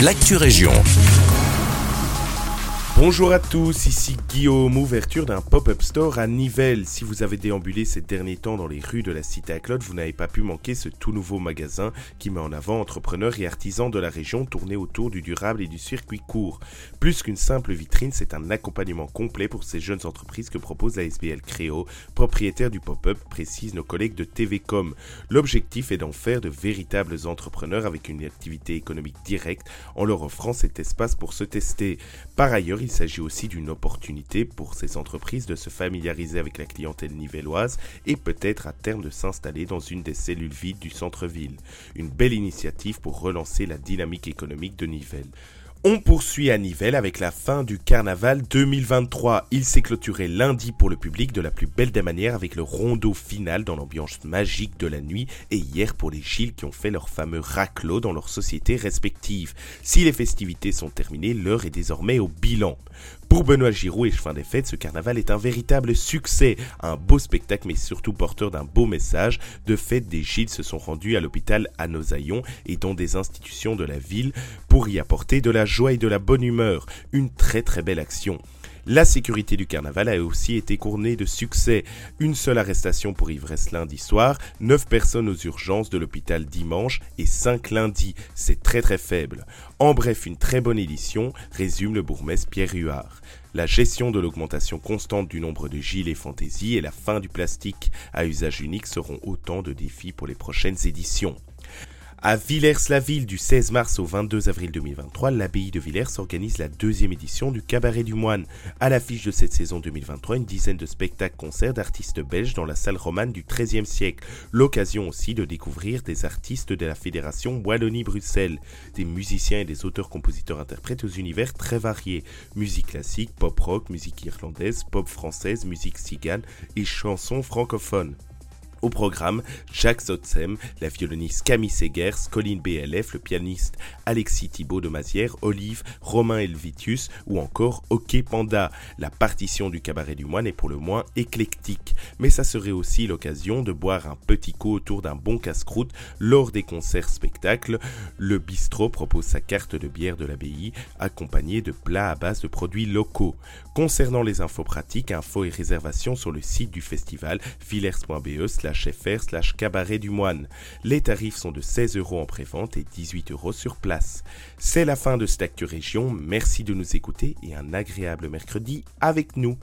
l'actu région. Bonjour à tous, ici Guillaume, ouverture d'un pop-up store à Nivelles. Si vous avez déambulé ces derniers temps dans les rues de la cité à Claude, vous n'avez pas pu manquer ce tout nouveau magasin qui met en avant entrepreneurs et artisans de la région tournés autour du durable et du circuit court. Plus qu'une simple vitrine, c'est un accompagnement complet pour ces jeunes entreprises que propose la SBL Créo, propriétaire du pop-up, précisent nos collègues de TVcom. L'objectif est d'en faire de véritables entrepreneurs avec une activité économique directe en leur offrant cet espace pour se tester. Par ailleurs, il s'agit aussi d'une opportunité pour ces entreprises de se familiariser avec la clientèle nivelloise et peut-être à terme de s'installer dans une des cellules vides du centre-ville. Une belle initiative pour relancer la dynamique économique de Nivelles. On poursuit à Nivelles avec la fin du carnaval 2023. Il s'est clôturé lundi pour le public de la plus belle des manières avec le rondeau final dans l'ambiance magique de la nuit et hier pour les Gilles qui ont fait leur fameux raclot dans leurs sociétés respectives. Si les festivités sont terminées, l'heure est désormais au bilan. Pour Benoît Giraud et Chemin des Fêtes, ce carnaval est un véritable succès, un beau spectacle mais surtout porteur d'un beau message. De fait, des Gilles se sont rendus à l'hôpital à Nosaillon et dans des institutions de la ville pour y apporter de la joie et de la bonne humeur. Une très très belle action. La sécurité du carnaval a aussi été couronnée de succès. Une seule arrestation pour ivresse lundi soir, 9 personnes aux urgences de l'hôpital dimanche et 5 lundi. C'est très très faible. En bref, une très bonne édition, résume le bourgmestre Pierre Huard. La gestion de l'augmentation constante du nombre de gilets fantaisie et la fin du plastique à usage unique seront autant de défis pour les prochaines éditions. À Villers-la-Ville, du 16 mars au 22 avril 2023, l'abbaye de Villers organise la deuxième édition du Cabaret du Moine. À l'affiche de cette saison 2023, une dizaine de spectacles-concerts d'artistes belges dans la salle romane du XIIIe siècle. L'occasion aussi de découvrir des artistes de la Fédération Wallonie-Bruxelles, des musiciens et des auteurs-compositeurs-interprètes aux univers très variés. Musique classique, pop-rock, musique irlandaise, pop française, musique cigane et chansons francophones. Au programme, Jacques Zotzem, la violoniste Camille Segers, Colline BLF, le pianiste Alexis Thibault de Mazière, Olive, Romain Elvitius ou encore Ok Panda. La partition du cabaret du moine est pour le moins éclectique, mais ça serait aussi l'occasion de boire un petit coup autour d'un bon casse-croûte lors des concerts spectacles. Le bistrot propose sa carte de bière de l'abbaye accompagnée de plats à base de produits locaux. Concernant les infos pratiques, infos et réservations sur le site du festival villers.be slash cabaret du moine. Les tarifs sont de 16 euros en prévente et 18 euros sur place. C'est la fin de cette Actu Région. Merci de nous écouter et un agréable mercredi avec nous.